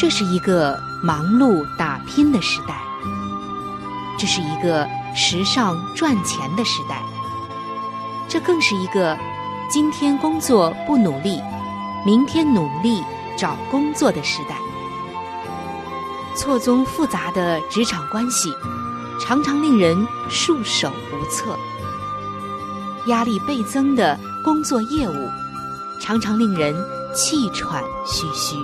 这是一个忙碌打拼的时代，这是一个时尚赚钱的时代，这更是一个今天工作不努力，明天努力找工作的时代。错综复杂的职场关系，常常令人束手无策；压力倍增的工作业务，常常令人气喘吁吁。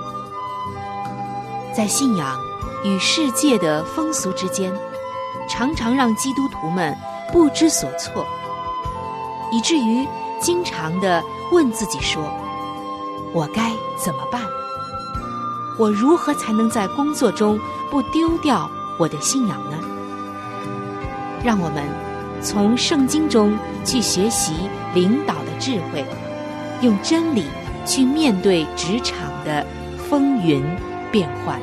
在信仰与世界的风俗之间，常常让基督徒们不知所措，以至于经常的问自己说：“我该怎么办？我如何才能在工作中不丢掉我的信仰呢？”让我们从圣经中去学习领导的智慧，用真理去面对职场的风云。变换，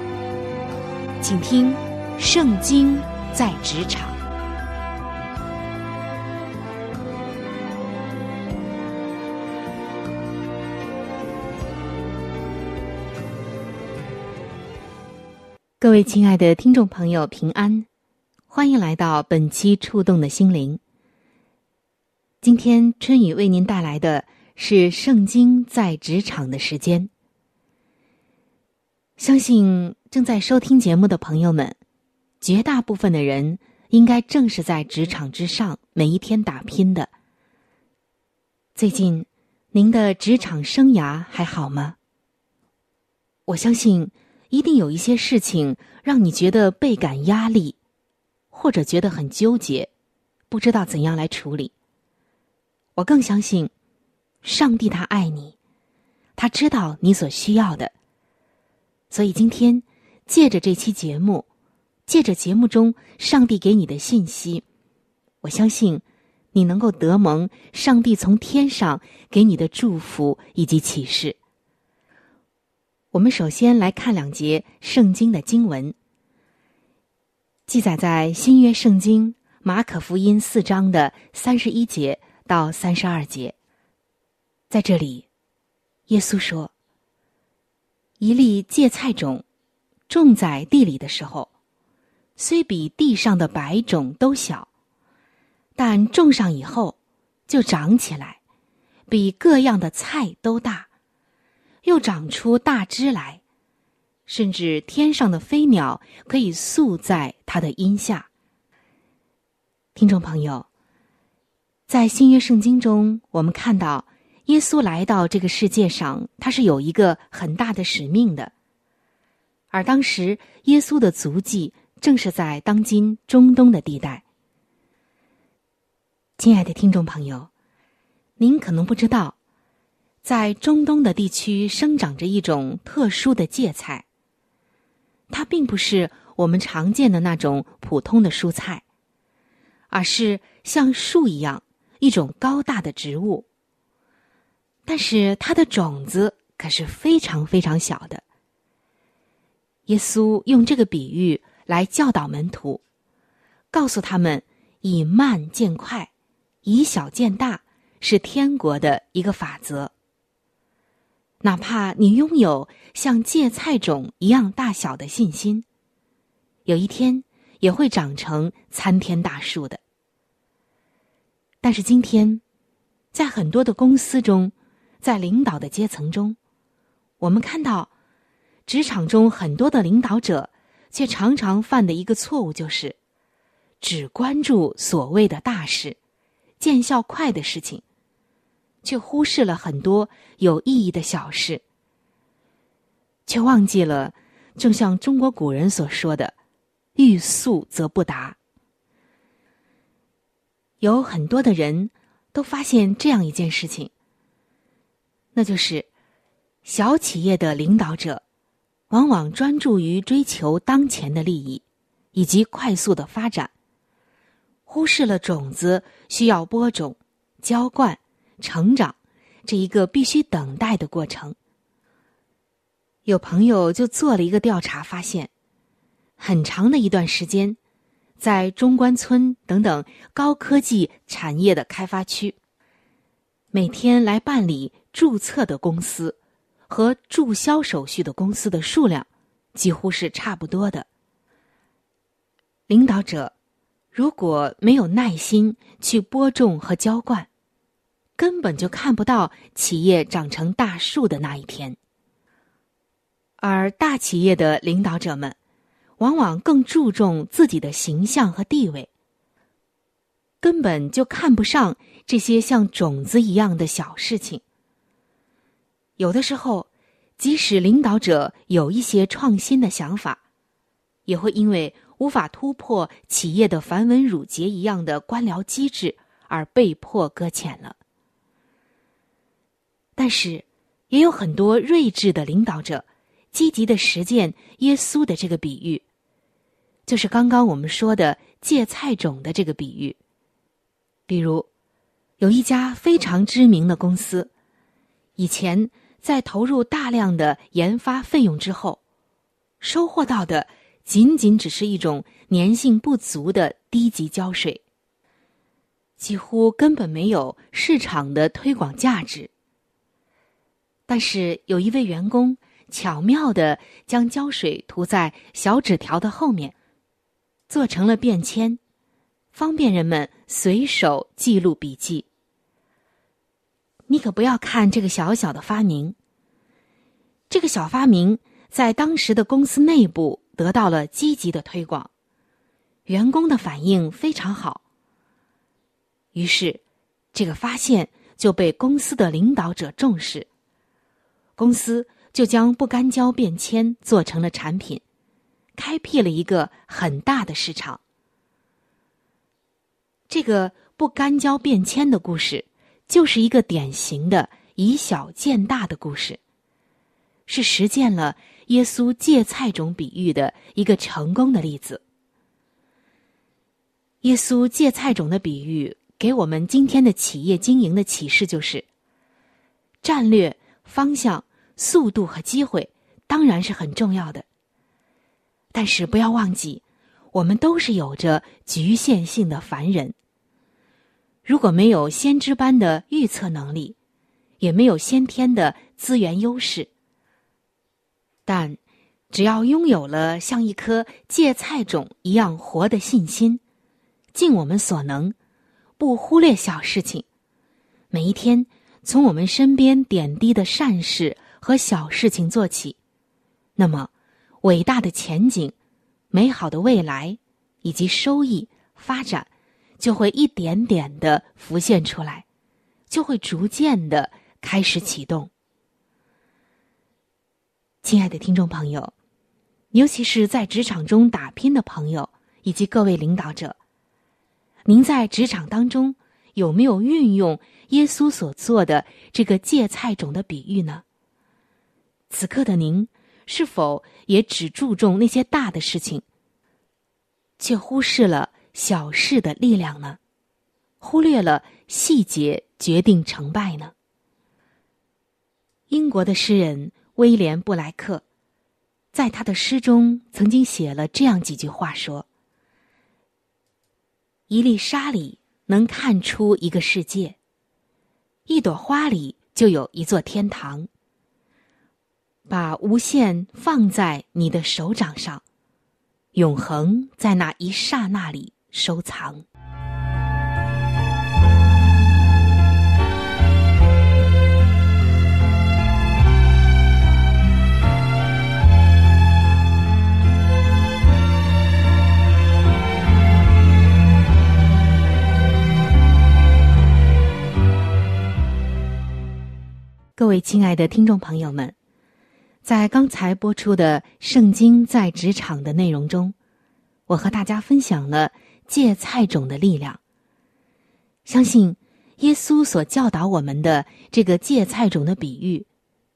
请听《圣经》在职场。各位亲爱的听众朋友，平安，欢迎来到本期《触动的心灵》。今天春雨为您带来的是《圣经》在职场的时间。相信正在收听节目的朋友们，绝大部分的人应该正是在职场之上每一天打拼的。最近，您的职场生涯还好吗？我相信，一定有一些事情让你觉得倍感压力，或者觉得很纠结，不知道怎样来处理。我更相信，上帝他爱你，他知道你所需要的。所以今天，借着这期节目，借着节目中上帝给你的信息，我相信你能够得蒙上帝从天上给你的祝福以及启示。我们首先来看两节圣经的经文，记载在新约圣经马可福音四章的三十一节到三十二节。在这里，耶稣说。一粒芥菜种，种在地里的时候，虽比地上的百种都小，但种上以后，就长起来，比各样的菜都大，又长出大枝来，甚至天上的飞鸟可以宿在它的荫下。听众朋友，在新约圣经中，我们看到。耶稣来到这个世界上，他是有一个很大的使命的。而当时，耶稣的足迹正是在当今中东的地带。亲爱的听众朋友，您可能不知道，在中东的地区生长着一种特殊的芥菜。它并不是我们常见的那种普通的蔬菜，而是像树一样一种高大的植物。但是它的种子可是非常非常小的。耶稣用这个比喻来教导门徒，告诉他们以慢见快，以小见大是天国的一个法则。哪怕你拥有像芥菜种一样大小的信心，有一天也会长成参天大树的。但是今天，在很多的公司中，在领导的阶层中，我们看到，职场中很多的领导者，却常常犯的一个错误就是，只关注所谓的大事、见效快的事情，却忽视了很多有意义的小事，却忘记了，正像中国古人所说的，“欲速则不达”。有很多的人都发现这样一件事情，那就是小企业的领导者往往专注于追求当前的利益以及快速的发展，忽视了种子需要播种、浇灌、成长这一个必须等待的过程。有朋友就做了一个调查，发现很长的一段时间。在中关村等等高科技产业的开发区，每天来办理注册的公司和注销手续的公司的数量几乎是差不多的。领导者如果没有耐心去播种和浇灌，根本就看不到企业长成大树的那一天。而大企业的领导者们。往往更注重自己的形象和地位，根本就看不上这些像种子一样的小事情。有的时候，即使领导者有一些创新的想法，也会因为无法突破企业的繁文缛节一样的官僚机制而被迫搁浅了。但是，也有很多睿智的领导者。积极的实践耶稣的这个比喻，就是刚刚我们说的芥菜种的这个比喻。比如，有一家非常知名的公司，以前在投入大量的研发费用之后，收获到的仅仅只是一种粘性不足的低级胶水，几乎根本没有市场的推广价值。但是有一位员工。巧妙的将胶水涂在小纸条的后面，做成了便签，方便人们随手记录笔记。你可不要看这个小小的发明，这个小发明在当时的公司内部得到了积极的推广，员工的反应非常好。于是，这个发现就被公司的领导者重视，公司。就将不干胶便签做成了产品，开辟了一个很大的市场。这个不干胶便签的故事，就是一个典型的以小见大的故事，是实践了耶稣芥菜种比喻的一个成功的例子。耶稣芥菜种的比喻给我们今天的企业经营的启示就是：战略方向。速度和机会当然是很重要的，但是不要忘记，我们都是有着局限性的凡人。如果没有先知般的预测能力，也没有先天的资源优势，但只要拥有了像一颗芥菜种一样活的信心，尽我们所能，不忽略小事情，每一天从我们身边点滴的善事。和小事情做起，那么伟大的前景、美好的未来以及收益发展，就会一点点的浮现出来，就会逐渐的开始启动。亲爱的听众朋友，尤其是在职场中打拼的朋友以及各位领导者，您在职场当中有没有运用耶稣所做的这个芥菜种的比喻呢？此刻的您，是否也只注重那些大的事情，却忽视了小事的力量呢？忽略了细节决定成败呢？英国的诗人威廉布莱克，在他的诗中曾经写了这样几句话：说，一粒沙里能看出一个世界，一朵花里就有一座天堂。把无限放在你的手掌上，永恒在那一刹那里收藏。各位亲爱的听众朋友们在刚才播出的圣经在职场的内容中我和大家分享了芥菜种的力量。相信耶稣所教导我们的这个芥菜种的比喻，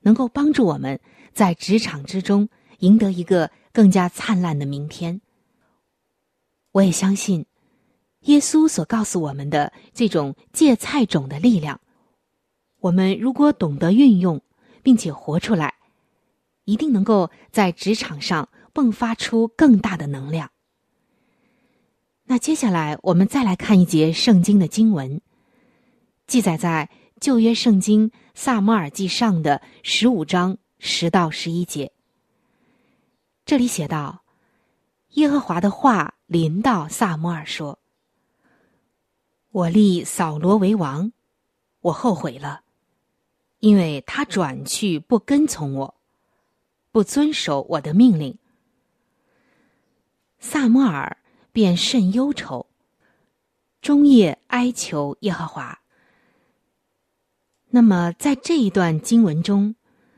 能够帮助我们在职场之中赢得一个更加灿烂的明天。我也相信，耶稣所告诉我们的这种芥菜种的力量。我们如果懂得运用，并且活出来，一定能够在职场上迸发出更大的能量。那接下来我们再来看一节圣经的经文，记载在旧约圣经萨摩尔记上的十五章十到十一节。这里写道：“耶和华的话临到萨摩尔说：‘我立扫罗为王，我后悔了。’”因为他转去不跟从我，不遵守我的命令，萨摩尔便甚忧愁，终夜哀求耶和华。那么，在这一段经文中，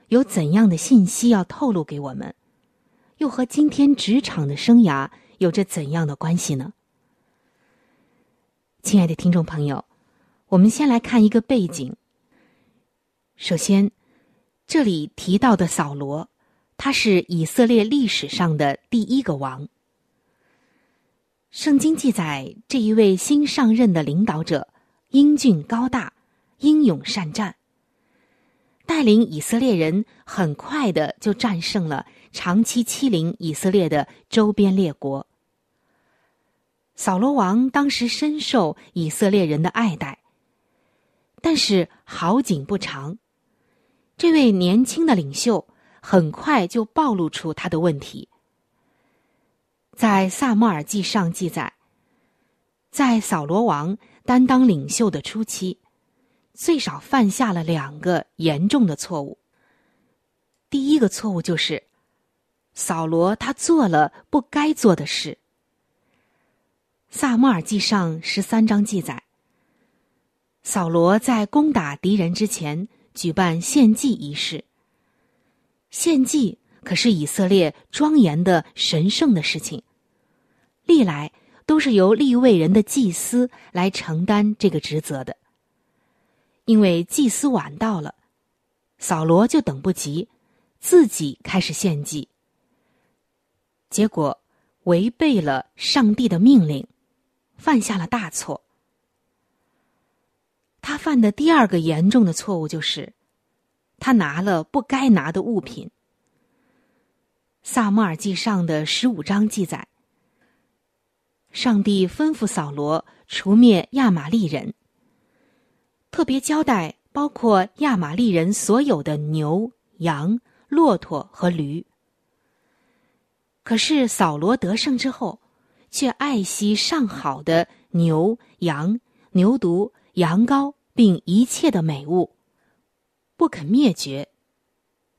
有怎样的信息要透露给我们？又和今天职场的生涯有着怎样的关系呢？亲爱的听众朋友，我们先来看一个背景。首先，这里提到的扫罗，他是以色列历史上的第一个王。圣经记载，这一位新上任的领导者英俊高大、英勇善战，带领以色列人很快的就战胜了长期欺凌以色列的周边列国。扫罗王当时深受以色列人的爱戴，但是好景不长。这位年轻的领袖很快就暴露出他的问题。在萨摩尔记上记载，在扫罗王担当领袖的初期，最少犯下了两个严重的错误。第一个错误就是，扫罗他做了不该做的事。萨摩尔记上十三章记载，扫罗在攻打敌人之前。举办献祭仪式。献祭可是以色列庄严的神圣的事情，历来都是由立位人的祭司来承担这个职责的。因为祭司晚到了，扫罗就等不及，自己开始献祭，结果违背了上帝的命令，犯下了大错。他犯的第二个严重的错误就是，他拿了不该拿的物品。萨摩尔记上的十五章记载，上帝吩咐扫罗除灭亚玛利人，特别交代包括亚玛利人所有的牛、羊、骆驼和驴。可是扫罗得胜之后，却爱惜上好的牛、羊、牛犊。羊羔并一切的美物，不肯灭绝，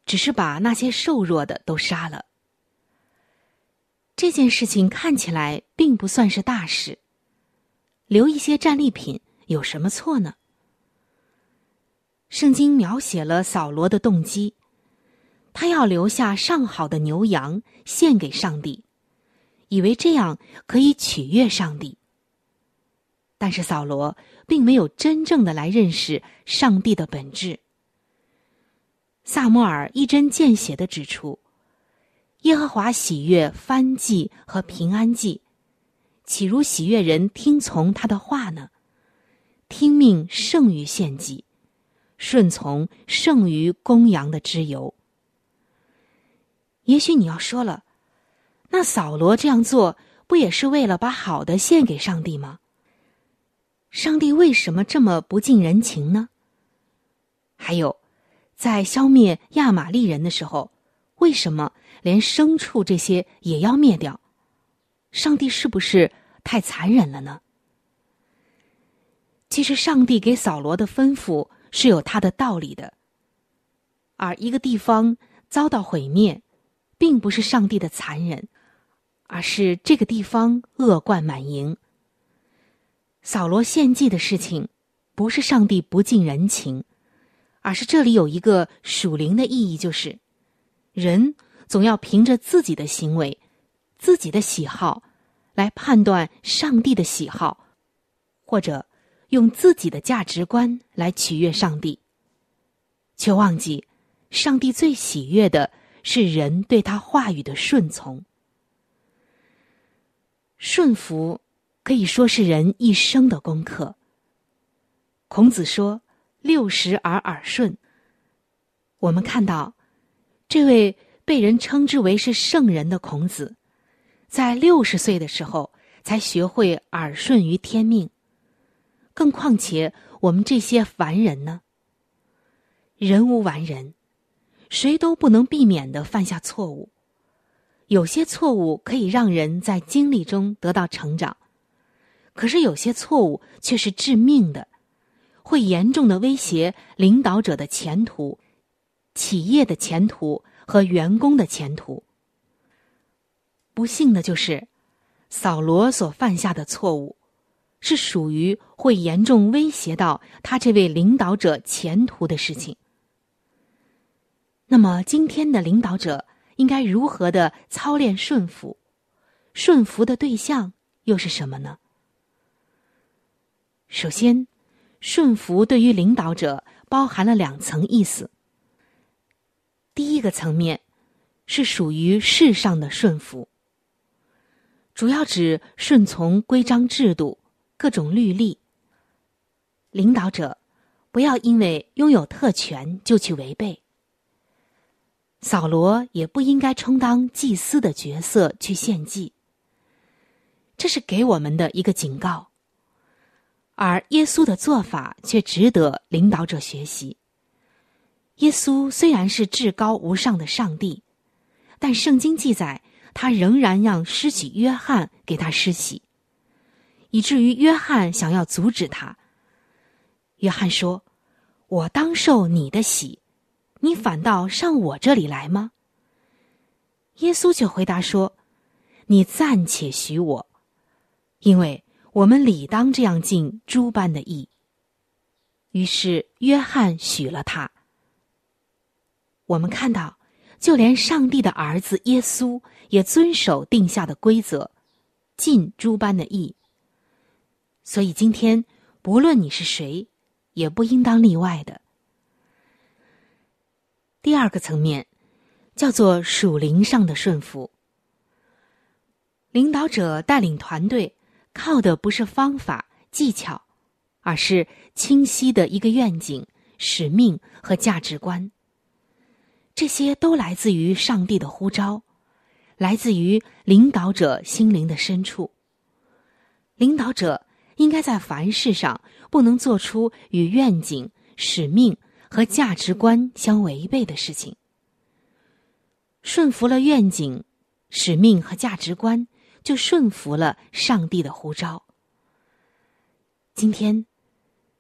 只是把那些瘦弱的都杀了。这件事情看起来并不算是大事，留一些战利品有什么错呢？圣经描写了扫罗的动机，他要留下上好的牛羊献给上帝，以为这样可以取悦上帝。但是扫罗。并没有真正的来认识上帝的本质。萨摩尔一针见血的指出，耶和华喜悦翻祭和平安祭，岂如喜悦人听从他的话呢？听命胜于献祭，顺从胜于公羊的脂油。也许你要说了，那扫罗这样做不也是为了把好的献给上帝吗？上帝为什么这么不近人情呢？还有，在消灭亚玛利人的时候，为什么连牲畜这些也要灭掉？上帝是不是太残忍了呢？其实，上帝给扫罗的吩咐是有他的道理的。而一个地方遭到毁灭，并不是上帝的残忍，而是这个地方恶贯满盈。扫罗献祭的事情，不是上帝不近人情，而是这里有一个属灵的意义，就是人总要凭着自己的行为、自己的喜好来判断上帝的喜好，或者用自己的价值观来取悦上帝，却忘记上帝最喜悦的是人对他话语的顺从。顺服可以说是人一生的功课。孔子说：“六十而耳顺。”我们看到，这位被人称之为是圣人的孔子，在六十岁的时候才学会耳顺于天命。更况且我们这些凡人呢？人无完人，谁都不能避免的犯下错误。有些错误可以让人在经历中得到成长，可是有些错误却是致命的。会严重的威胁领导者的前途、企业的前途和员工的前途。不幸的就是，扫罗所犯下的错误，是属于会严重威胁到他这位领导者前途的事情。那么，今天的领导者应该如何的操练顺服？顺服的对象又是什么呢？首先。顺服对于领导者包含了两层意思。第一个层面是属于世上的顺服，主要指顺从规章制度、各种律例。领导者不要因为拥有特权就去违背。扫罗也不应该充当祭司的角色去献祭。这是给我们的一个警告。而耶稣的做法却值得领导者学习。耶稣虽然是至高无上的上帝，但圣经记载他仍然让施洗约翰给他施洗，以至于约翰想要阻止他。约翰说：“我当受你的洗，你反倒上我这里来吗？”耶稣却回答说：“你暂且许我，因为。”我们理当这样尽诸般的义。于是约翰许了他。我们看到，就连上帝的儿子耶稣也遵守定下的规则，尽诸般的义。所以今天，不论你是谁，也不应当例外的。第二个层面，叫做属灵上的顺服。领导者带领团队。靠的不是方法技巧，而是清晰的一个愿景、使命和价值观。这些都来自于上帝的呼召，来自于领导者心灵的深处。领导者应该在凡事上不能做出与愿景、使命和价值观相违背的事情。顺服了愿景、使命和价值观。就顺服了上帝的呼召。今天，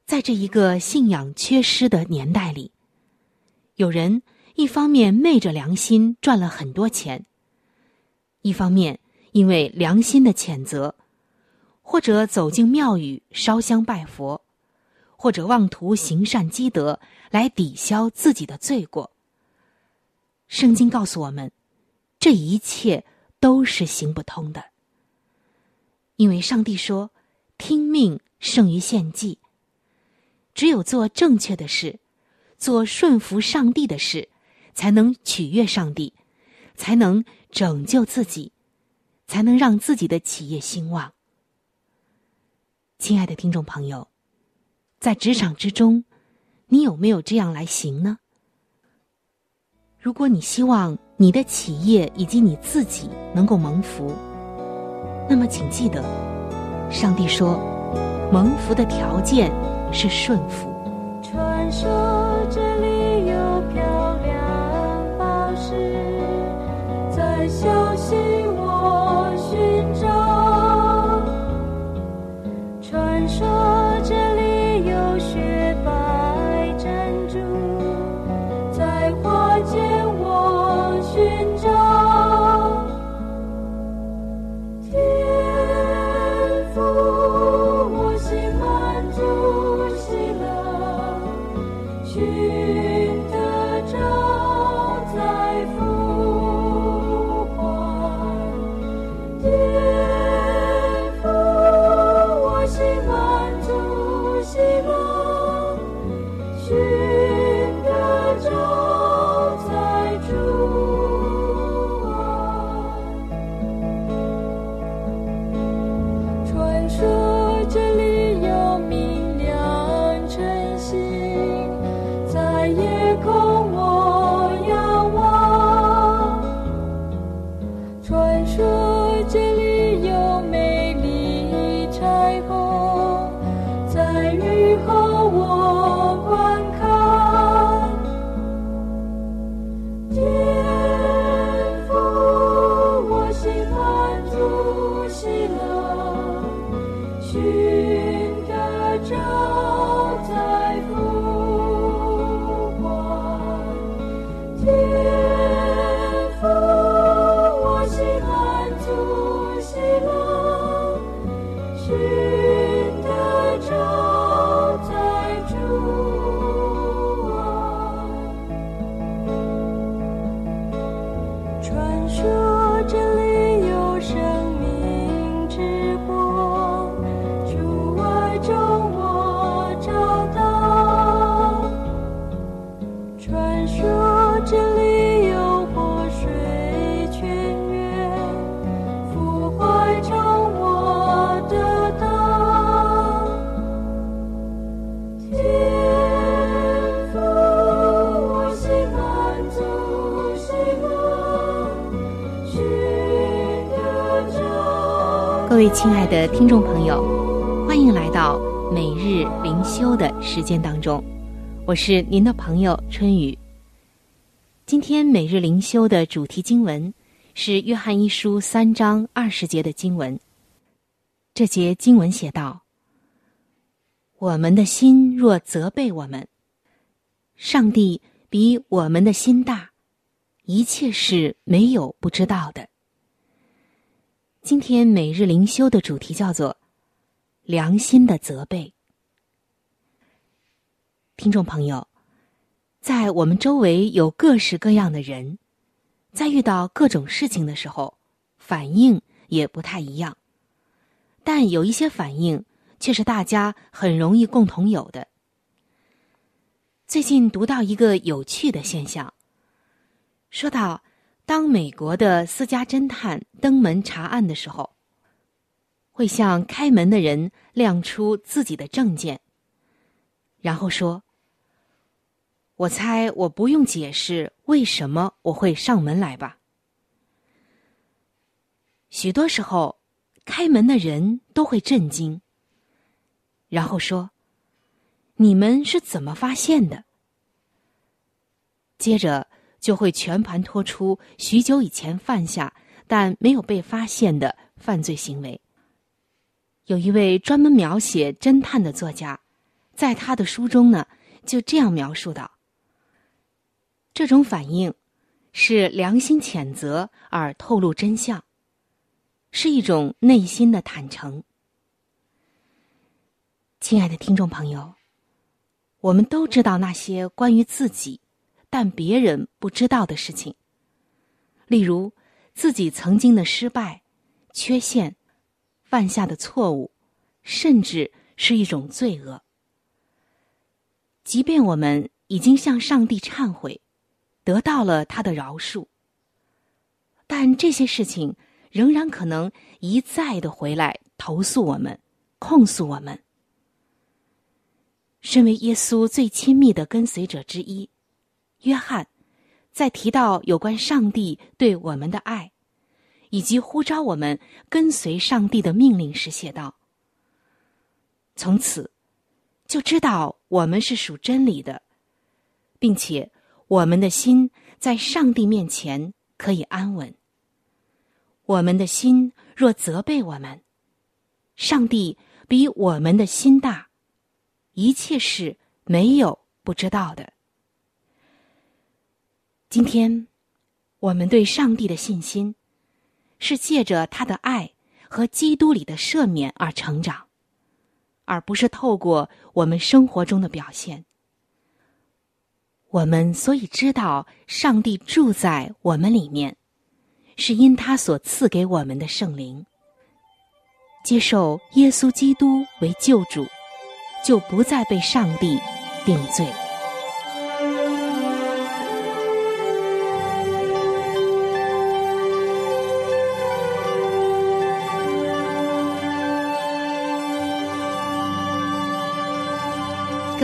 在这一个信仰缺失的年代里，有人一方面昧着良心赚了很多钱，一方面因为良心的谴责，或者走进庙宇烧香拜佛，或者妄图行善积德来抵消自己的罪过。圣经告诉我们，这一切都是行不通的。因为上帝说：“听命胜于献祭。”只有做正确的事，做顺服上帝的事，才能取悦上帝，才能拯救自己，才能让自己的企业兴旺。亲爱的听众朋友，在职场之中，你有没有这样来行呢？如果你希望你的企业以及你自己能够蒙福。那么，请记得，上帝说，蒙福的条件是顺服。位亲爱的听众朋友，欢迎来到每日灵修的时间当中，我是您的朋友春雨。今天每日灵修的主题经文是《约翰一书》三章二十节的经文。这节经文写道：“我们的心若责备我们，上帝比我们的心大，一切事没有不知道的。”今天每日灵修的主题叫做“良心的责备”。听众朋友，在我们周围有各式各样的人，在遇到各种事情的时候，反应也不太一样。但有一些反应却是大家很容易共同有的。最近读到一个有趣的现象，说到。当美国的私家侦探登门查案的时候，会向开门的人亮出自己的证件，然后说：“我猜我不用解释为什么我会上门来吧。”许多时候，开门的人都会震惊，然后说：“你们是怎么发现的？”接着。就会全盘托出许久以前犯下但没有被发现的犯罪行为。有一位专门描写侦探的作家，在他的书中呢，就这样描述道：“这种反应是良心谴责而透露真相，是一种内心的坦诚。”亲爱的听众朋友，我们都知道那些关于自己。但别人不知道的事情，例如自己曾经的失败、缺陷、犯下的错误，甚至是一种罪恶。即便我们已经向上帝忏悔，得到了他的饶恕，但这些事情仍然可能一再的回来投诉我们、控诉我们。身为耶稣最亲密的跟随者之一。约翰在提到有关上帝对我们的爱，以及呼召我们跟随上帝的命令时，写道：“从此就知道我们是属真理的，并且我们的心在上帝面前可以安稳。我们的心若责备我们，上帝比我们的心大，一切事没有不知道的。”今天，我们对上帝的信心，是借着他的爱和基督里的赦免而成长，而不是透过我们生活中的表现。我们所以知道上帝住在我们里面，是因他所赐给我们的圣灵。接受耶稣基督为救主，就不再被上帝定罪。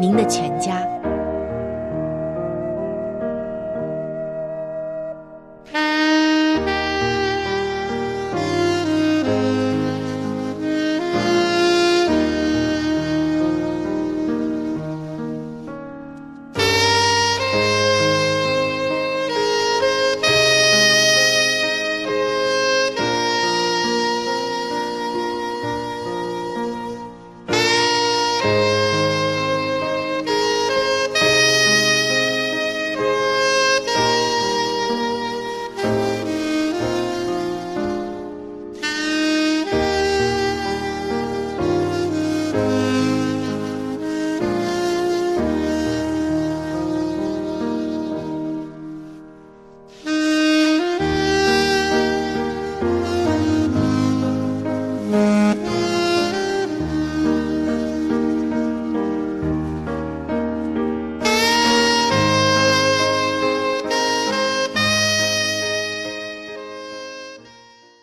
您的全家。